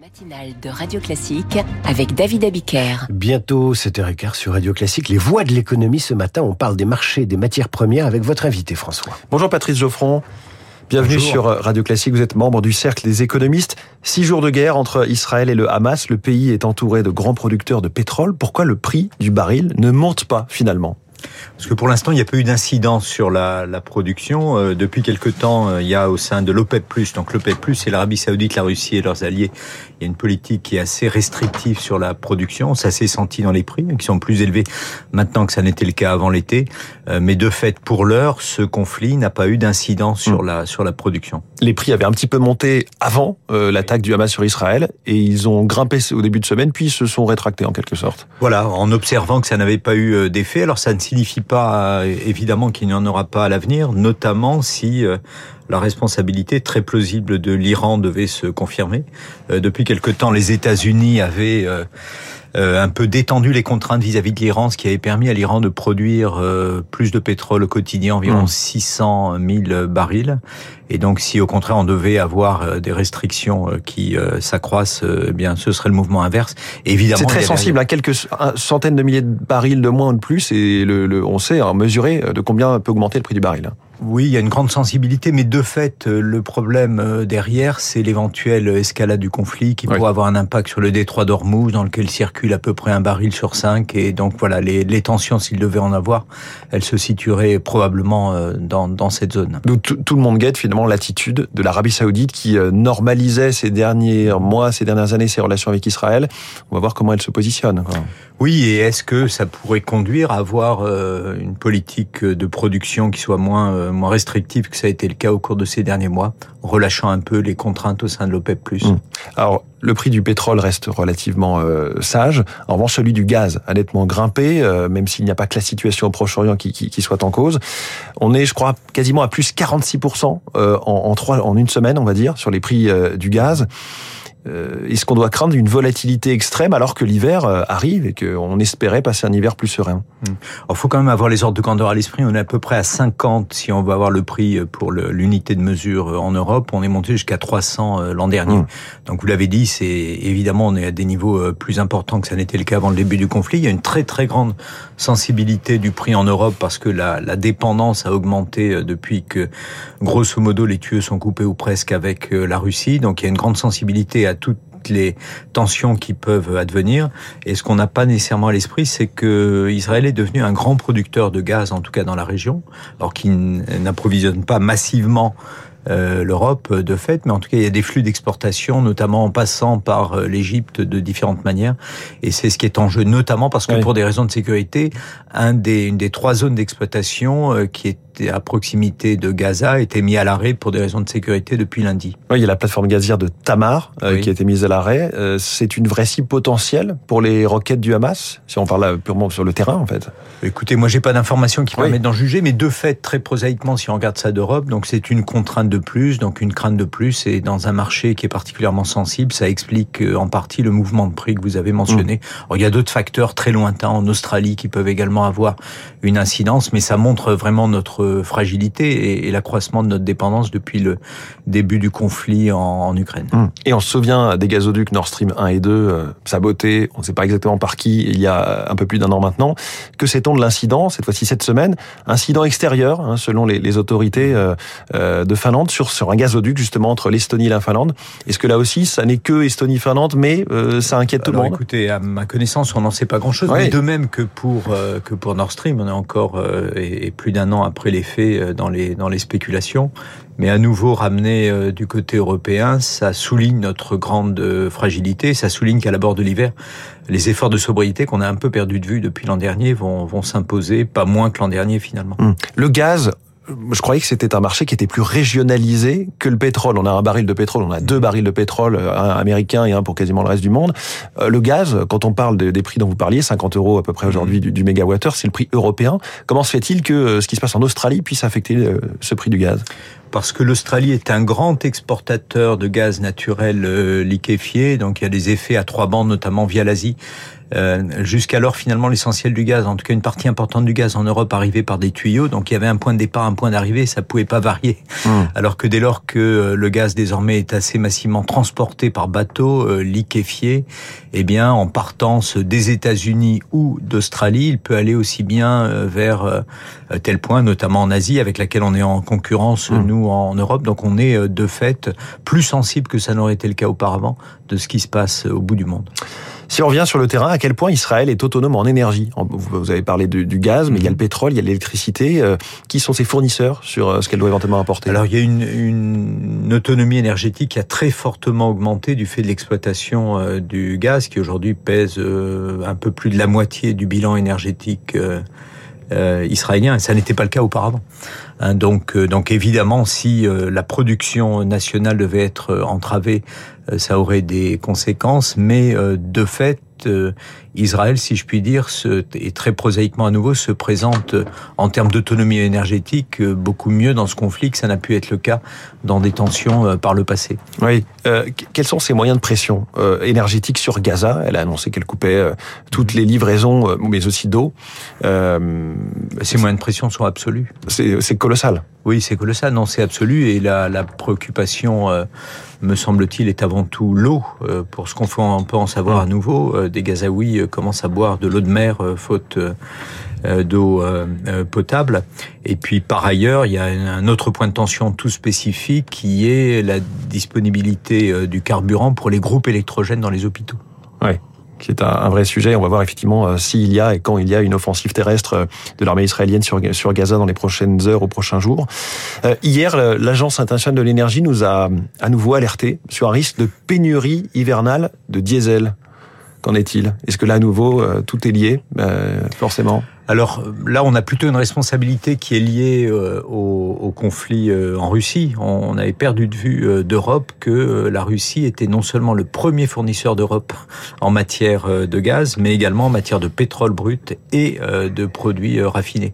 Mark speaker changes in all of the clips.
Speaker 1: matinale de Radio Classique avec David Abiker.
Speaker 2: Bientôt 7h15 sur Radio Classique. Les voix de l'économie ce matin, on parle des marchés des matières premières avec votre invité François.
Speaker 3: Bonjour Patrice Geoffron. Bienvenue
Speaker 2: Bonjour.
Speaker 3: sur Radio Classique. Vous êtes membre du Cercle des économistes. Six jours de guerre entre Israël et le Hamas. Le pays est entouré de grands producteurs de pétrole. Pourquoi le prix du baril ne monte pas finalement?
Speaker 4: Parce que pour l'instant, il n'y a pas eu d'incidence sur la, la production. Euh, depuis quelque temps, euh, il y a au sein de l'OPEP+, donc l'OPEP+, c'est l'Arabie Saoudite, la Russie et leurs alliés, il y a une politique qui est assez restrictive sur la production. Ça s'est senti dans les prix, hein, qui sont plus élevés maintenant que ça n'était le cas avant l'été. Euh, mais de fait, pour l'heure, ce conflit n'a pas eu d'incidence sur, la, sur la production.
Speaker 3: Les prix avaient un petit peu monté avant euh, l'attaque du Hamas sur Israël et ils ont grimpé au début de semaine puis se sont rétractés en quelque sorte.
Speaker 4: Voilà, en observant que ça n'avait pas eu d'effet. Alors ça ne signifie pas euh, évidemment qu'il n'y en aura pas à l'avenir, notamment si euh, la responsabilité très plausible de l'Iran devait se confirmer. Euh, Depuis quelque temps, les États-Unis avaient un peu détendu les contraintes vis-à-vis de l'Iran, ce qui avait permis à l'Iran de produire euh, plus de pétrole au quotidien, environ
Speaker 3: Mmh.
Speaker 4: 600 000 barils. Et donc, si au contraire on devait avoir euh, des restrictions euh, qui euh, s'accroissent, euh, eh bien, ce serait le mouvement inverse. Et évidemment,
Speaker 3: C'est très sensible, à quelques un- centaines de milliers de barils de moins ou de plus et le, le- on sait hein, mesurer de combien peut augmenter le prix du baril.
Speaker 4: Oui, il y a une grande sensibilité, mais de fait, euh, le problème euh, derrière, c'est l'éventuelle escalade du conflit qui
Speaker 3: Oui.
Speaker 4: pourrait avoir un impact sur le détroit d'Ormuz, dans lequel circule à peu près un baril sur cinq. Et donc voilà, les, les tensions, s'il devait en avoir, elles se situeraient probablement euh, dans, dans cette zone.
Speaker 3: Donc tout, le monde guette finalement l'attitude de l'Arabie Saoudite qui normalisait ces derniers mois, ces dernières années ses relations avec Israël. On va voir comment elle se positionne. quoi.
Speaker 4: Oui, et est-ce que ça pourrait conduire à avoir une politique de production qui soit moins, moins restrictive que ça a été le cas au cours de ces derniers mois, relâchant un peu les contraintes au sein de l'OPEP+.
Speaker 3: Mm. Alors le prix du pétrole reste relativement euh, sage. En revanche, celui du gaz a nettement grimpé, euh, même s'il n'y a pas que la situation au Proche-Orient qui, soit en cause. On est, je crois, quasiment à plus 46% euh, en, trois, en une semaine, on va dire, sur les prix euh, du gaz. Euh, Est-ce qu'on doit craindre une volatilité extrême alors que l'hiver euh, arrive et qu'on espérait passer un hiver plus serein?
Speaker 4: Il faut quand même avoir les ordres de grandeur à l'esprit. On est à peu près à 50 si on va avoir le prix pour le- l'unité de mesure euh, en Europe. On est monté jusqu'à 300 euh, l'an dernier.
Speaker 3: Mmh.
Speaker 4: Donc vous l'avez dit, c'est évidemment on est à des niveaux euh, plus importants que ça n'était le cas avant le début du conflit. Il y a une très très grande sensibilité du prix en Europe parce que la, la dépendance a augmenté euh, depuis que grosso modo les tuyaux sont coupés ou presque avec euh, la Russie. Donc il y a une grande sensibilité à toutes les tensions qui peuvent advenir. Et ce qu'on n'a pas nécessairement à l'esprit, c'est que Israël est devenu un grand producteur de gaz, en tout cas dans la région, alors qu'il n'approvisionne pas massivement euh, l'Europe de fait, mais en tout cas il y a des flux d'exportation, notamment en passant par euh, l'Égypte de différentes manières, et c'est ce qui est en jeu, notamment parce que
Speaker 3: Oui.
Speaker 4: pour des raisons de sécurité, un des, une des trois zones d'exploitation euh, qui était à proximité de Gaza était mis à l'arrêt pour des raisons de sécurité depuis lundi.
Speaker 3: Oui, il y a la plateforme gazière de Tamar euh,
Speaker 4: Oui.
Speaker 3: qui a été mise à l'arrêt. Euh, c'est une vraie cible potentielle pour les roquettes du Hamas, si on parle là purement sur le terrain en fait.
Speaker 4: Écoutez, moi j'ai pas d'informations qui
Speaker 3: Oui.
Speaker 4: permettent d'en juger, mais de fait, très prosaïquement, si on regarde ça d'Europe, donc c'est une contrainte de plus, donc une crainte de plus, et dans un marché qui est particulièrement sensible, ça explique euh, en partie le mouvement de prix que vous avez mentionné. Alors, il y a d'autres facteurs très lointains en Australie qui peuvent également avoir une incidence, mais ça montre vraiment notre fragilité et, et l'accroissement de notre dépendance depuis le début du conflit en, en Ukraine.
Speaker 3: Et on se souvient des gazoducs Nord Stream 1 et 2 euh, sabotés, on ne sait pas exactement par qui, il y a un peu plus d'un an maintenant. Que sait-on de l'incident, cette fois-ci cette semaine? Incident extérieur, hein, selon les, les autorités euh, euh, de Finlande, sur, sur un gazoduc justement entre l'Estonie et la Finlande. Est-ce que là aussi, ça n'est que Estonie-Finlande, mais euh, ça inquiète tout le
Speaker 4: Alors
Speaker 3: monde?
Speaker 4: écoutez, à ma connaissance, on n'en sait pas grand-chose. Mais de même que pour euh, que pour Nord Stream, on est encore euh, et, et plus d'un an après les faits euh, dans les dans les spéculations. Mais à nouveau ramené euh, du côté européen, ça souligne notre grande euh, fragilité. Ça souligne qu'à l'abord de l'hiver, les efforts de sobriété qu'on a un peu perdu de vue depuis l'an dernier vont vont s'imposer, pas moins que l'an dernier finalement.
Speaker 3: Hum. Le gaz, je croyais que c'était un marché qui était plus régionalisé que le pétrole. On a un baril de pétrole, on a deux barils de pétrole, un américain et un pour quasiment le reste du monde. Euh, Le gaz, quand on parle de- des prix dont vous parliez, 50 euros à peu près aujourd'hui du, du mégawattheure, c'est le prix européen. Comment se fait-il que euh, ce qui se passe en Australie puisse affecter euh, ce prix du gaz?
Speaker 4: Parce que l'Australie est un grand exportateur de gaz naturel euh, liquéfié, donc il y a des effets à trois bandes, notamment via l'Asie. Euh, jusqu'alors, finalement, l'essentiel du gaz, en tout cas une partie importante du gaz en Europe arrivait par des tuyaux, donc il y avait un point de départ, un point d'arrivée, ça pouvait pas varier. Hmm. Alors que dès lors que euh, le gaz désormais est assez massivement transporté par bateau, euh, liquéfié, eh bien, en partance des États-Unis ou d'Australie, il peut aller aussi bien vers tel point, notamment en Asie, avec laquelle on est en concurrence hmm. nous en Europe. Donc, on est de fait plus sensible que ça n'aurait été le cas auparavant de ce qui se passe au bout du monde.
Speaker 3: Si on revient sur le terrain, à quel point Israël est autonome en énergie? Vous avez parlé du, gaz, mais il y a le mhm. pétrole, il y a l'électricité. Euh, qui sont ses fournisseurs sur euh, ce qu'elle doit éventuellement importer
Speaker 4: Alors il y a une, une, autonomie énergétique qui a très fortement augmenté du fait de l'exploitation euh, du gaz, qui aujourd'hui pèse un peu plus de la moitié du bilan énergétique israélien, et ça n'était pas le cas auparavant. Hein, donc, donc évidemment, si la production nationale devait être entravée euh, ça aurait des conséquences, mais euh, de fait, euh, Israël, si je puis dire, se, et très prosaïquement à nouveau, se présente en termes d'autonomie énergétique beaucoup mieux dans ce conflit que ça n'a pu être le cas dans des tensions par le passé.
Speaker 3: Oui. quels sont ses moyens de pression énergétique sur Gaza? Elle a annoncé qu'elle coupait toutes les livraisons, mais aussi d'eau.
Speaker 4: Ces moyens de pression sont absolus.
Speaker 3: C'est colossal.
Speaker 4: Oui, c'est colossal. Non, c'est absolu. Et la, la préoccupation me semble-t-il, est avant tout l'eau. Euh, pour ce qu'on peut en savoir à nouveau, euh, des Gazaouis euh, commencent à boire de l'eau de mer faute d'eau potable. Et puis par ailleurs, il y a un autre point de tension tout spécifique qui est la disponibilité du carburant pour les groupes électrogènes dans les hôpitaux.
Speaker 3: Ouais qui est un, vrai sujet. On va voir effectivement euh, s'il y a et quand il y a une offensive terrestre euh, de l'armée israélienne sur, Gaza dans les prochaines heures, aux prochains jours. Euh, hier, l'Agence internationale de l'énergie nous a à nouveau alerté sur un risque de pénurie hivernale de diesel. Qu'en est-il? Est-ce que là, à nouveau, tout est lié, forcément
Speaker 4: alors là, on a plutôt une responsabilité qui est liée euh, au, conflit euh, en Russie. On avait perdu de vue euh, d'Europe que la Russie était non seulement le premier fournisseur d'Europe en matière de gaz, mais également en matière de pétrole brut et de produits raffinés.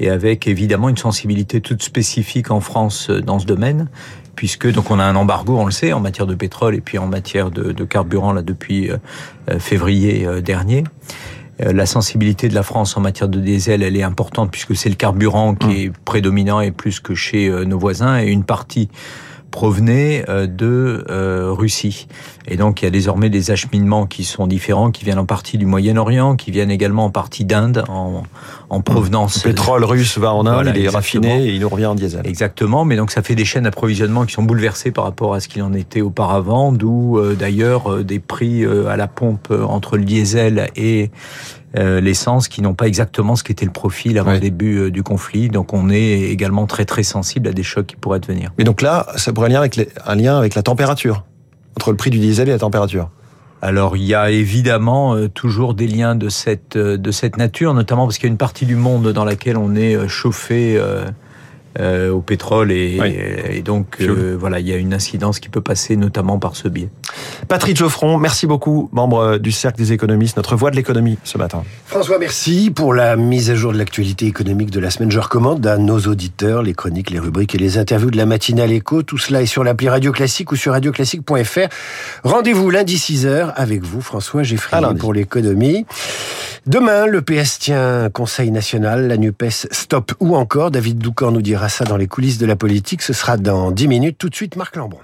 Speaker 4: Et avec évidemment une sensibilité toute spécifique en France dans ce domaine, puisque donc on a un embargo, on le sait, en matière de pétrole et puis en matière de, de carburant là depuis février dernier. Euh, la sensibilité de la France en matière de diesel, elle est importante puisque c'est le carburant qui mmh. est prédominant et plus que chez euh, nos voisins et une partie provenait euh, de Russie. Et donc il y a désormais des acheminements qui sont différents, qui viennent en partie du Moyen-Orient, qui viennent également en partie d'Inde, en, en, provenance.
Speaker 3: Le pétrole russe va en Inde, il est raffiné et il nous revient en diesel.
Speaker 4: Exactement, mais donc ça fait des chaînes d'approvisionnement qui sont bouleversées par rapport à ce qu'il en était auparavant, d'où d'ailleurs des prix à la pompe entre le diesel et euh, l'essence qui n'ont pas exactement ce qu'était le profil avant le début euh, du conflit. Donc on est également très très sensible à des chocs qui pourraient advenir.
Speaker 3: Mais donc là, ça pourrait lien avec, un lien avec la température, entre le prix du diesel et la température
Speaker 4: alors il y a évidemment euh, toujours des liens de cette de cette nature, notamment parce qu'il y a une partie du monde dans laquelle on est chauffé euh, au pétrole et, donc euh, voilà, il y a une incidence qui peut passer notamment par ce biais.
Speaker 3: Patrick Geoffron, merci beaucoup, membre du Cercle des économistes, notre voix de l'économie ce matin.
Speaker 2: François, merci pour la mise à jour de l'actualité économique de la semaine. Je recommande à nos auditeurs les chroniques, les rubriques et les interviews de la matinale écho. Tout cela est sur l'appli Radio Classique ou sur radioclassique.fr. Rendez-vous lundi 6h avec vous, François Geffrier, pour l'économie. Demain, le PS tient Conseil national, la NUPES stop ou encore. David Doucan nous dira ça dans les coulisses de la politique. Ce sera dans 10 minutes. Tout de suite, Marc Lambron.